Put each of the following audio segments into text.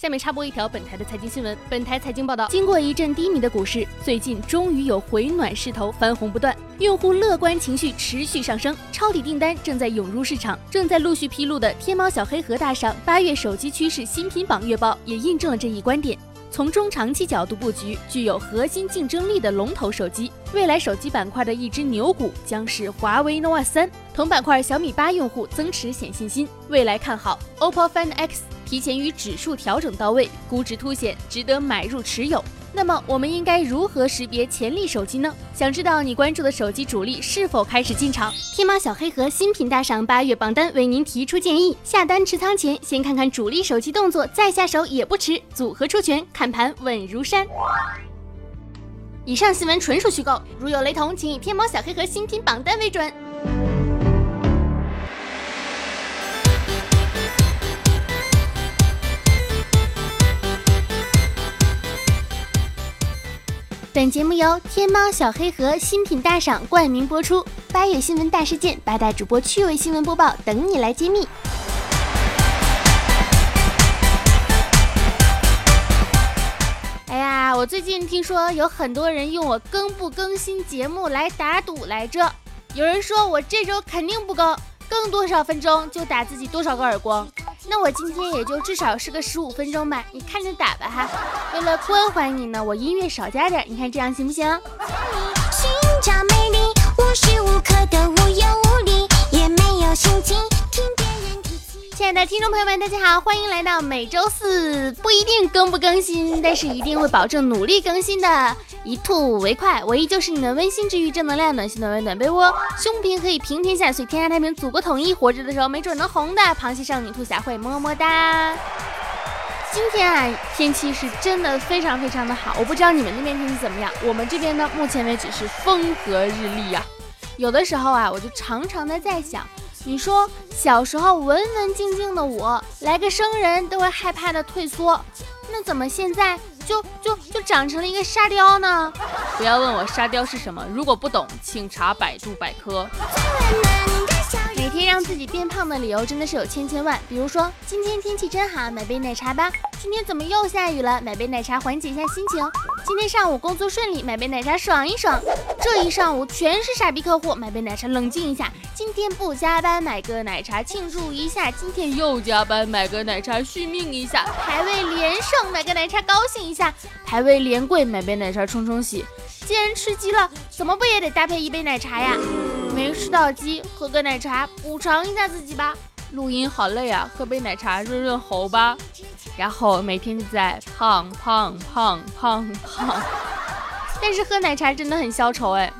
下面插播一条本台的财经新闻。本台财经报道，经过一阵低迷的股市，最近终于有回暖势头，翻红不断，用户乐观情绪持续上升，抄底订单正在涌入市场。正在陆续披露的天猫小黑盒大赏八月手机趋势新品榜月报也印证了这一观点。从中长期角度布局，具有核心竞争力的龙头手机，未来手机板块的一只牛股将是华为 nova 三。同板块小米八用户增持显信心，未来看好 OPPO Find X。提前与指数调整到位，估值凸显，值得买入持有。那么我们应该如何识别潜力手机呢？想知道你关注的手机主力是否开始进场？天猫小黑盒新品大赏八月榜单为您提出建议：下单持仓前先看看主力手机动作，再下手也不迟。组合出拳，看盘稳如山。以上新闻纯属虚构，如有雷同，请以天猫小黑盒新品榜单为准。本节目由天猫小黑盒新品大赏冠名播出，八月新闻大事件，八大主播趣味新闻播报，等你来揭秘。哎呀，我最近听说有很多人用我更不更新节目来打赌来着，有人说我这周肯定不更，更多少分钟就打自己多少个耳光。那我今天也就至少是个十五分钟吧，你看着打吧哈。为了关怀你呢，我音乐少加点，你看这样行不行？寻找美丽，无时无刻的亲爱的听众朋友们，大家好，欢迎来到每周四不一定更不更新，但是一定会保证努力更新的。一吐为快，我依旧是你们温馨治愈、正能量、暖心暖胃暖被窝，胸平可以平天下，所以天下太平，祖国统一。活着的时候没准能红的，螃蟹少女兔小慧，么么哒。今天啊，天气是真的非常非常的好，我不知道你们那边天气怎么样，我们这边呢，目前为止是风和日丽呀。有的时候啊，我就常常的在想，你说小时候文文静静的我，来个生人都会害怕的退缩，那怎么现在？就就就长成了一个沙雕呢！不要问我沙雕是什么，如果不懂，请查百度百科。每天让自己变胖的理由真的是有千千万，比如说今天天气真好，买杯奶茶吧。今天怎么又下雨了？买杯奶茶缓解一下心情。今天上午工作顺利，买杯奶茶爽一爽。这一上午全是傻逼客户，买杯奶茶冷静一下。今天不加班，买个奶茶庆祝一下。今天又加班，买个奶茶续命一下。排位连胜，买个奶茶高兴一下。排位连跪，买杯奶茶冲冲喜。既然吃鸡了，怎么不也得搭配一杯奶茶呀？没吃到鸡，喝个奶茶补偿一下自己吧。录音好累啊，喝杯奶茶润润喉吧。然后每天就在胖胖胖胖胖，但是喝奶茶真的很消愁哎。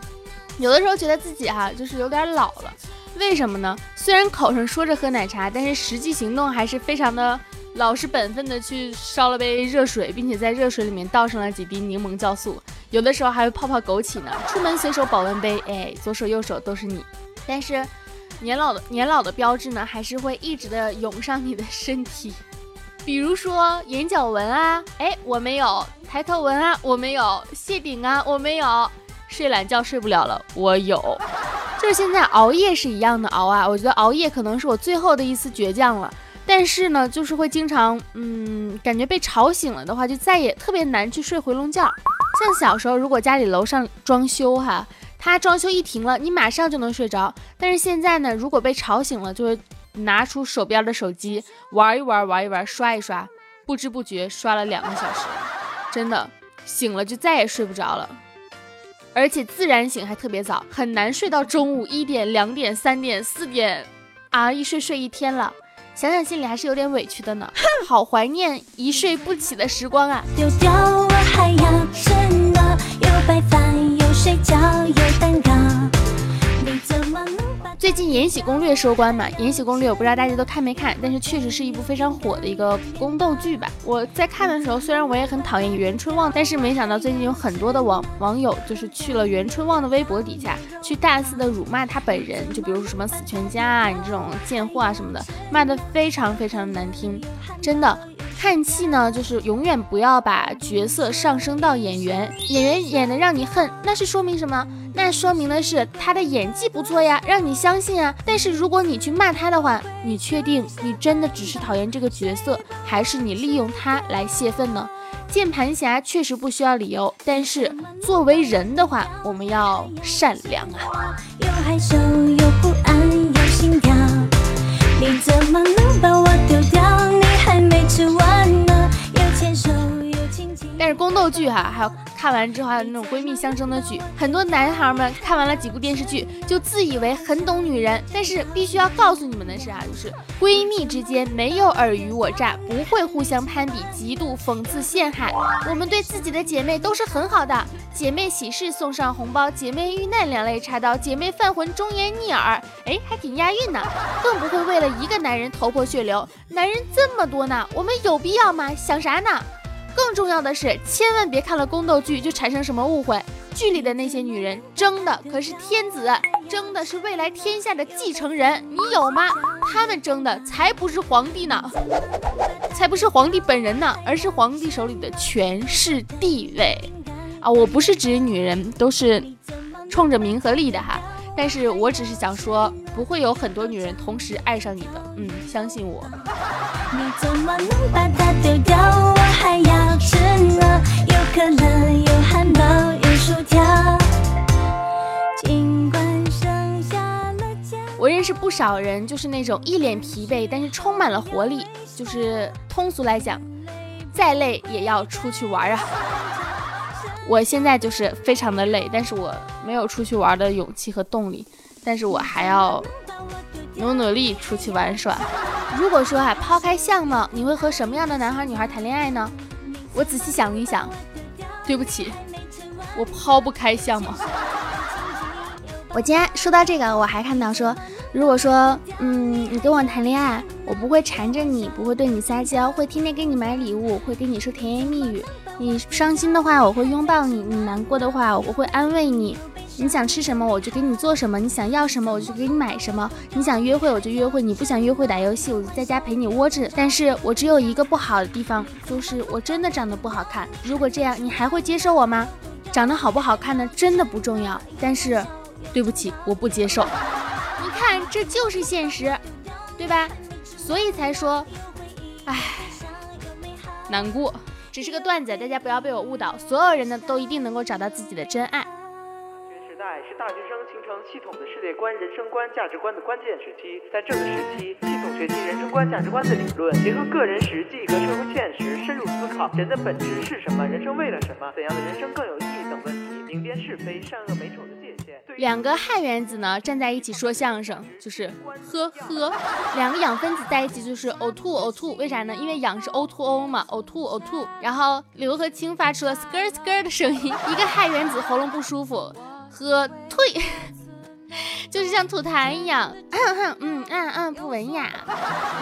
有的时候觉得自己哈就是有点老了，为什么呢？虽然口上说着喝奶茶，但是实际行动还是非常的老实本分的去烧了杯热水，并且在热水里面倒上了几滴柠檬酵素，有的时候还会泡泡枸杞呢。出门随手保温杯，哎，左手右手都是你。但是。年老的年老的标志呢，还是会一直的涌上你的身体，比如说眼角纹啊，哎，我没有；抬头纹啊，我没有；谢顶啊，我没有；睡懒觉睡不了了，我有。就是现在熬夜是一样的熬啊，我觉得熬夜可能是我最后的一丝倔强了。但是呢，就是会经常，嗯，感觉被吵醒了的话，就再也特别难去睡回笼觉。像小时候，如果家里楼上装修哈。他装修一停了，你马上就能睡着。但是现在呢，如果被吵醒了，就会拿出手边的手机玩一玩，玩一玩，刷一刷，不知不觉刷了两个小时，真的醒了就再也睡不着了。而且自然醒还特别早，很难睡到中午一点、两点、三点、四点啊！一睡睡一天了，想想心里还是有点委屈的呢。好怀念一睡不起的时光啊！丢掉我还要？有白发。睡觉有蛋糕。最近《延禧攻略》收官嘛，《延禧攻略》我不知道大家都看没看，但是确实是一部非常火的一个宫斗剧吧。我在看的时候，虽然我也很讨厌袁春望，但是没想到最近有很多的网网友就是去了袁春望的微博底下，去大肆的辱骂他本人，就比如说什么死全家啊，你这种贱货啊什么的，骂的非常非常的难听，真的。看戏呢，就是永远不要把角色上升到演员，演员演的让你恨，那是说明什么？那说明的是他的演技不错呀，让你相信啊。但是如果你去骂他的话，你确定你真的只是讨厌这个角色，还是你利用他来泄愤呢？键盘侠确实不需要理由，但是作为人的话，我们要善良啊。又害羞又不安又心跳，你怎么能把我丢掉？to us. 但是宫斗剧哈，还有看完之后还有那种闺蜜相争的剧，很多男孩们看完了几部电视剧就自以为很懂女人。但是必须要告诉你们的是啊，就是闺蜜之间没有尔虞我诈，不会互相攀比、嫉妒、讽刺、陷害。我们对自己的姐妹都是很好的，姐妹喜事送上红包，姐妹遇难两肋插刀，姐妹犯浑忠言逆耳，哎，还挺押韵呢。更不会为了一个男人头破血流，男人这么多呢，我们有必要吗？想啥呢？更重要的是，千万别看了宫斗剧就产生什么误会。剧里的那些女人争的可是天子，争的是未来天下的继承人，你有吗？他们争的才不是皇帝呢，才不是皇帝本人呢，而是皇帝手里的权势地位啊！我不是指女人都是冲着名和利的哈。但是我只是想说，不会有很多女人同时爱上你的，嗯，相信我。我认识不少人，就是那种一脸疲惫，但是充满了活力，就是通俗来讲，再累也要出去玩啊。我现在就是非常的累，但是我没有出去玩的勇气和动力，但是我还要努努力出去玩耍。如果说啊，抛开相貌，你会和什么样的男孩女孩谈恋爱呢？我仔细想了一想，对不起，我抛不开相貌。我今天说到这个，我还看到说，如果说，嗯，你跟我谈恋爱，我不会缠着你，不会对你撒娇，会天天给你买礼物，会跟你说甜言蜜语。你伤心的话，我会拥抱你；你难过的话，我会安慰你。你想吃什么，我就给你做什么；你想要什么，我就给你买什么。你想约会，我就约会；你不想约会，打游戏，我就在家陪你窝着。但是我只有一个不好的地方，就是我真的长得不好看。如果这样，你还会接受我吗？长得好不好看呢，真的不重要。但是，对不起，我不接受。你看，这就是现实，对吧？所以才说，唉，难过。只是个段子，大家不要被我误导。所有人呢，都一定能够找到自己的真爱。是大学生形成系统的世界观、人生观、价值观的关键时期。在这个时期，系统学习人生观、价值观的理论，结合个人实际和社会现实，深入思考人的本质是什么，人生为了什么，怎样的人生更有意义等问题，明辨是非、善恶美丑的界限。两个氦原子呢站在一起说相声，就是呵呵；两个氧分子在一起就是呕吐呕吐。为啥呢？因为氧是 O two O 嘛呕吐呕吐。然后硫和氢发出了 skr skr 的声音，一个氦原子喉咙不舒服，喝退。就是像吐痰一样，嗯嗯嗯，不文雅。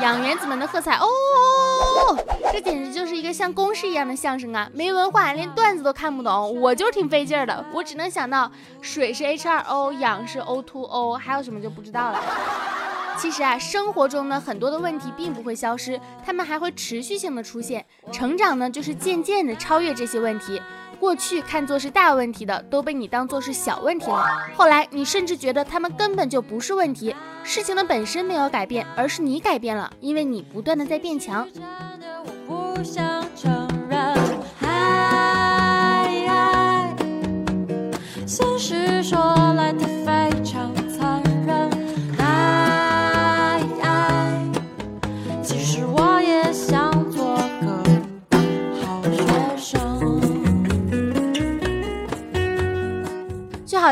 氧原子们的喝彩，哦，这简直就是一个像公式一样的相声啊！没文化，连段子都看不懂，我就挺费劲的。我只能想到水是 H2O，氧是 O2O，还有什么就不知道了。其实啊，生活中呢很多的问题并不会消失，他们还会持续性的出现。成长呢，就是渐渐的超越这些问题。过去看作是大问题的，都被你当做是小问题了。后来你甚至觉得他们根本就不是问题，事情的本身没有改变，而是你改变了，因为你不断的在变强。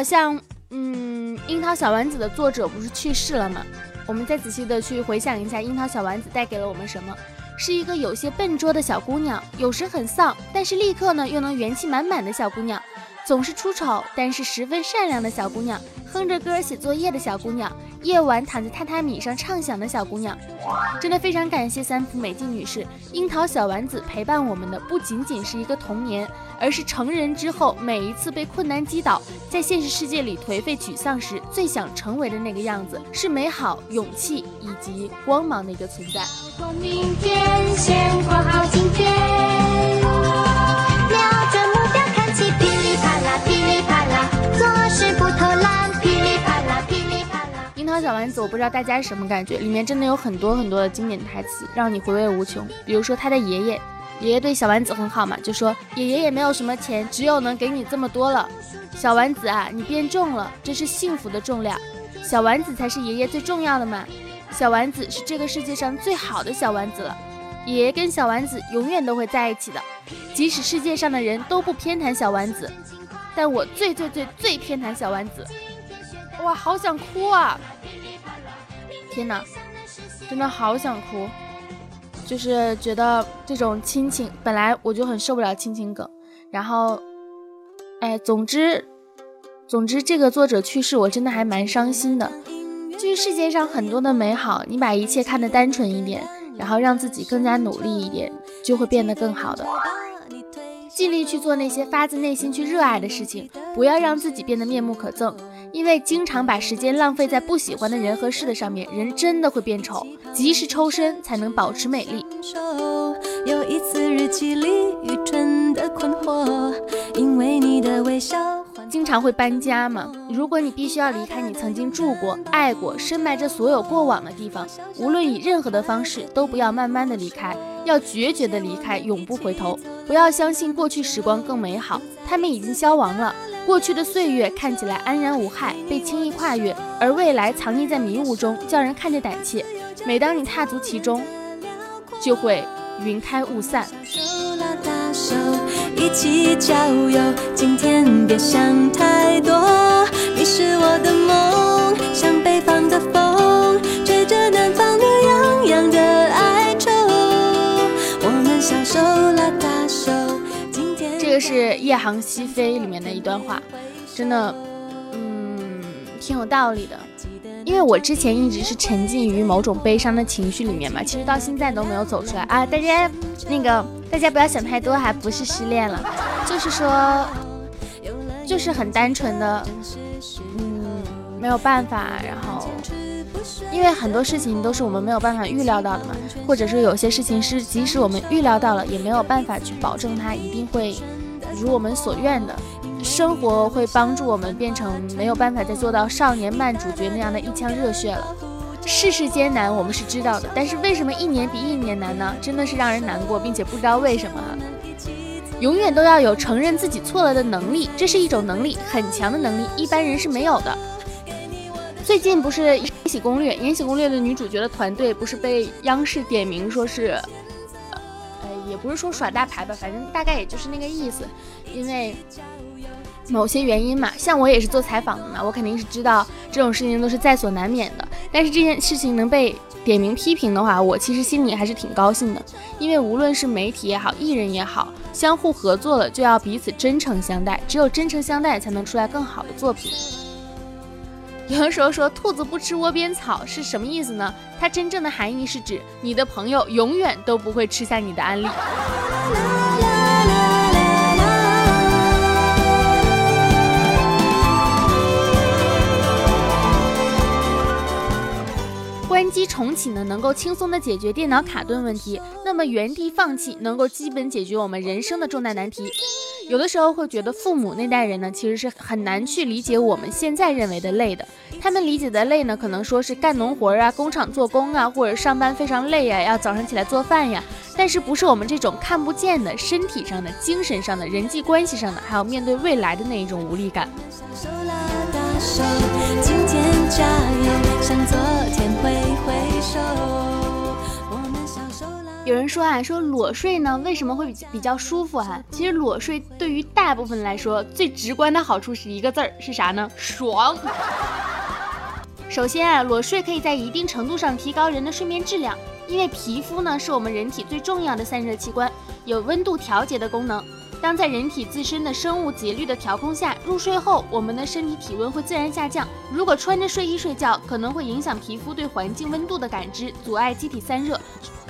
像，嗯，樱桃小丸子的作者不是去世了吗？我们再仔细的去回想一下，樱桃小丸子带给了我们什么？是一个有些笨拙的小姑娘，有时很丧，但是立刻呢又能元气满满的小姑娘。总是出丑，但是十分善良的小姑娘，哼着歌写作业的小姑娘，夜晚躺在榻榻米上畅想的小姑娘，真的非常感谢三浦美纪女士。樱桃小丸子陪伴我们的不仅仅是一个童年，而是成人之后每一次被困难击倒，在现实世界里颓废沮丧时最想成为的那个样子，是美好、勇气以及光芒的一个存在。明天，先过好今天。小丸子》，我不知道大家是什么感觉，里面真的有很多很多的经典台词，让你回味无穷。比如说他的爷爷，爷爷对小丸子很好嘛，就说爷爷也没有什么钱，只有能给你这么多了。小丸子啊，你变重了，这是幸福的重量。小丸子才是爷爷最重要的嘛。小丸子是这个世界上最好的小丸子了。爷爷跟小丸子永远都会在一起的，即使世界上的人都不偏袒小丸子，但我最最最最偏袒小丸子。哇，好想哭啊！天哪，真的好想哭。就是觉得这种亲情，本来我就很受不了亲情梗。然后，哎，总之，总之这个作者去世，我真的还蛮伤心的。就是世界上很多的美好，你把一切看得单纯一点，然后让自己更加努力一点，就会变得更好的。尽力去做那些发自内心去热爱的事情，不要让自己变得面目可憎。因为经常把时间浪费在不喜欢的人和事的上面，人真的会变丑。及时抽身，才能保持美丽。有一次日记里愚蠢的困惑，因为你的微笑。经常会搬家嘛？如果你必须要离开你曾经住过、爱过、深埋着所有过往的地方，无论以任何的方式，都不要慢慢的离开，要决绝的离开，永不回头。不要相信过去时光更美好，他们已经消亡了。过去的岁月看起来安然无害，被轻易跨越，而未来藏匿在迷雾中，叫人看着胆怯。每当你踏足其中，就会云开雾散。一起郊游，今天别想太多。你是我的梦，像北夜航西飞》里面的一段话，真的，嗯，挺有道理的。因为我之前一直是沉浸于某种悲伤的情绪里面嘛，其实到现在都没有走出来啊！大家那个，大家不要想太多，还不是失恋了，就是说，就是很单纯的，嗯，没有办法，然后，因为很多事情都是我们没有办法预料到的嘛，或者说有些事情是即使我们预料到了，也没有办法去保证它一定会如我们所愿的。生活会帮助我们变成没有办法再做到少年漫主角那样的一腔热血了。世事艰难，我们是知道的，但是为什么一年比一年难呢？真的是让人难过，并且不知道为什么。永远都要有承认自己错了的能力，这是一种能力，很强的能力，一般人是没有的。最近不是《延禧攻略》，《延禧攻略》的女主角的团队不是被央视点名说是，不是说耍大牌吧，反正大概也就是那个意思，因为。某些原因嘛，像我也是做采访的嘛，我肯定是知道这种事情都是在所难免的。但是这件事情能被点名批评的话，我其实心里还是挺高兴的，因为无论是媒体也好，艺人也好，相互合作了就要彼此真诚相待，只有真诚相待才能出来更好的作品。有的时候说兔子不吃窝边草是什么意思呢？它真正的含义是指你的朋友永远都不会吃下你的安利。关机重启呢，能够轻松的解决电脑卡顿问题；那么原地放弃，能够基本解决我们人生的重大难题。有的时候会觉得父母那代人呢，其实是很难去理解我们现在认为的累的。他们理解的累呢，可能说是干农活啊、工厂做工啊，或者上班非常累呀，要早上起来做饭呀。但是不是我们这种看不见的身体上的、精神上的、人际关系上的，还有面对未来的那一种无力感。今天加油，向昨天挥挥手。有人说啊，说裸睡呢，为什么会比比较舒服哈？其实裸睡对于大部分来说，最直观的好处是一个字儿，是啥呢？爽。首先啊，裸睡可以在一定程度上提高人的睡眠质量，因为皮肤呢是我们人体最重要的散热器官，有温度调节的功能。当在人体自身的生物节律的调控下入睡后，我们的身体体温会自然下降。如果穿着睡衣睡觉，可能会影响皮肤对环境温度的感知，阻碍机体散热，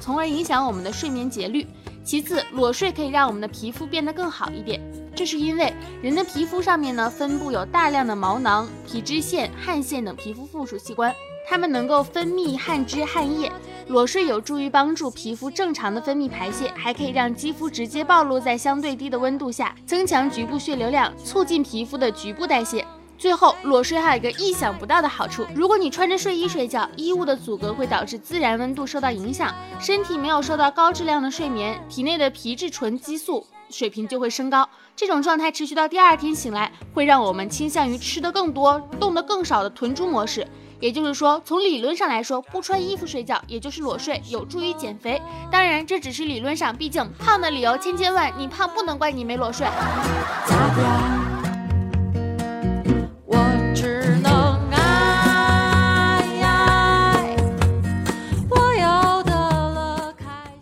从而影响我们的睡眠节律。其次，裸睡可以让我们的皮肤变得更好一点，这是因为人的皮肤上面呢分布有大量的毛囊、皮脂腺、汗腺等皮肤附属器官，它们能够分泌汗汁、汗液。裸睡有助于帮助皮肤正常的分泌排泄，还可以让肌肤直接暴露在相对低的温度下，增强局部血流量，促进皮肤的局部代谢。最后，裸睡还有一个意想不到的好处：如果你穿着睡衣睡觉，衣物的阻隔会导致自然温度受到影响，身体没有受到高质量的睡眠，体内的皮质醇激素水平就会升高。这种状态持续到第二天醒来，会让我们倾向于吃得更多、动得更少的豚猪模式。也就是说，从理论上来说，不穿衣服睡觉，也就是裸睡，有助于减肥。当然，这只是理论上，毕竟胖的理由千千万，你胖不能怪你没裸睡。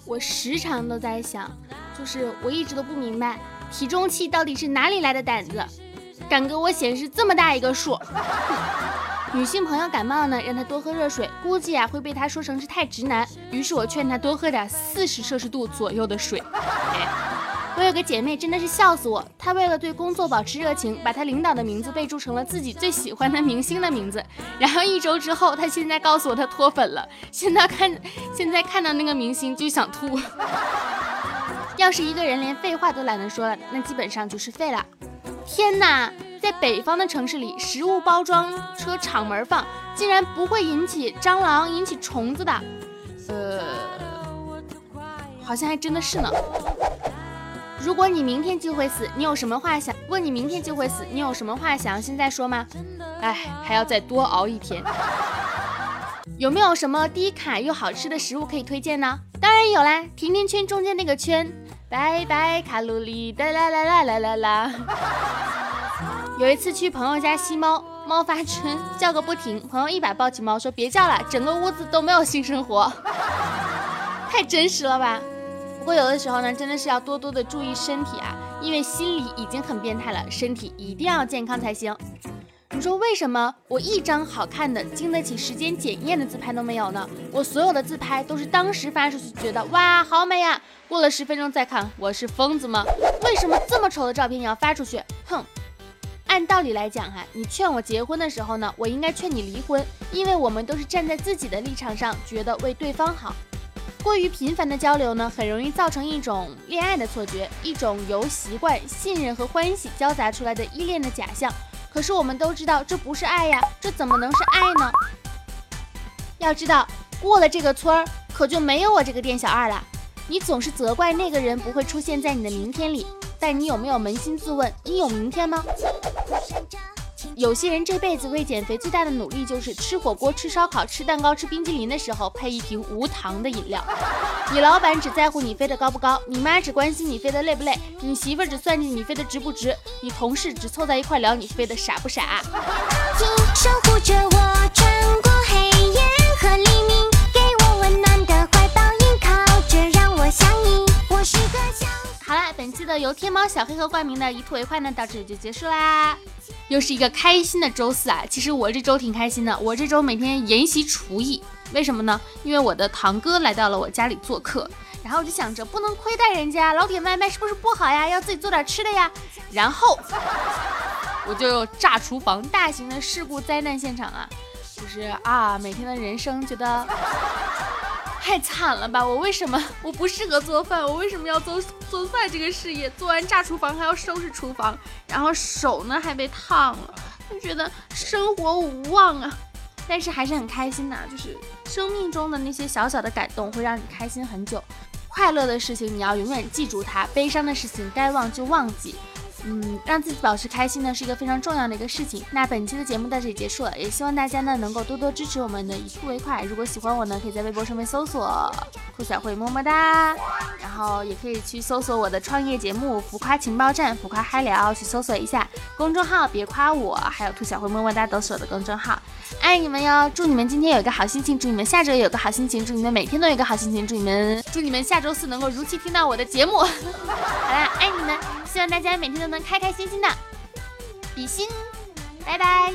我时常都在想，就是我一直都不明白，体重器到底是哪里来的胆子，敢给我显示这么大一个数。女性朋友感冒呢，让她多喝热水，估计啊会被她说成是太直男。于是我劝她多喝点四十摄氏度左右的水。我有个姐妹真的是笑死我，她为了对工作保持热情，把她领导的名字备注成了自己最喜欢的明星的名字。然后一周之后，她现在告诉我她脱粉了，现在看现在看到那个明星就想吐。要是一个人连废话都懒得说了，那基本上就是废了。天哪！在北方的城市里，食物包装车敞门放，竟然不会引起蟑螂、引起虫子的。呃，好像还真的是呢。如果你明天就会死，你有什么话想？问你明天就会死，你有什么话想要现在说吗？哎，还要再多熬一天。有没有什么低卡又好吃的食物可以推荐呢？当然有啦，甜甜圈中间那个圈，拜拜卡路里，哒啦啦啦啦啦啦。有一次去朋友家吸猫，猫发春叫个不停，朋友一把抱起猫说：“别叫了，整个屋子都没有性生活，太真实了吧？”不过有的时候呢，真的是要多多的注意身体啊，因为心理已经很变态了，身体一定要健康才行。你说为什么我一张好看的、经得起时间检验的自拍都没有呢？我所有的自拍都是当时发出去觉得哇好美呀，过了十分钟再看，我是疯子吗？为什么这么丑的照片也要发出去？哼！按道理来讲哈，你劝我结婚的时候呢，我应该劝你离婚，因为我们都是站在自己的立场上，觉得为对方好。过于频繁的交流呢，很容易造成一种恋爱的错觉，一种由习惯、信任和欢喜交杂出来的依恋的假象。可是我们都知道，这不是爱呀，这怎么能是爱呢？要知道，过了这个村儿，可就没有我这个店小二了。你总是责怪那个人不会出现在你的明天里。但你有没有扪心自问，你有明天吗？有些人这辈子为减肥最大的努力就是吃火锅、吃烧烤、吃蛋糕、吃冰激凌的时候配一瓶无糖的饮料。你老板只在乎你飞得高不高，你妈只关心你飞得累不累，你媳妇只算计你飞得值不值，你同事只凑在一块聊你飞得傻不傻。好啦，本期的由天猫小黑盒冠名的一吐为快呢，到这里就结束啦。又是一个开心的周四啊！其实我这周挺开心的，我这周每天研习厨艺，为什么呢？因为我的堂哥来到了我家里做客，然后我就想着不能亏待人家，老点外卖是不是不好呀？要自己做点吃的呀。然后我就炸厨房，大型的事故灾难现场啊！就是啊，每天的人生觉得。太惨了吧！我为什么我不适合做饭？我为什么要做做饭这个事业？做完炸厨房还要收拾厨房，然后手呢还被烫了，就觉得生活无望啊！但是还是很开心呐，就是生命中的那些小小的感动会让你开心很久。快乐的事情你要永远记住它，悲伤的事情该忘就忘记。嗯，让自己保持开心呢，是一个非常重要的一个事情。那本期的节目到这里结束了，也希望大家呢能够多多支持我们的一兔为快。如果喜欢我呢，可以在微博上面搜索兔小慧么么哒，然后也可以去搜索我的创业节目浮夸情报站、浮夸嗨聊，去搜索一下公众号，别夸我，还有兔小慧么么哒都是我的公众号。爱你们哟！祝你们今天有一个好心情，祝你们下周有个好心情，祝你们每天都有个好心情，祝你们祝你们下周四能够如期听到我的节目。好啦，爱你们！希望大家每天都能开开心心的，比心，拜拜。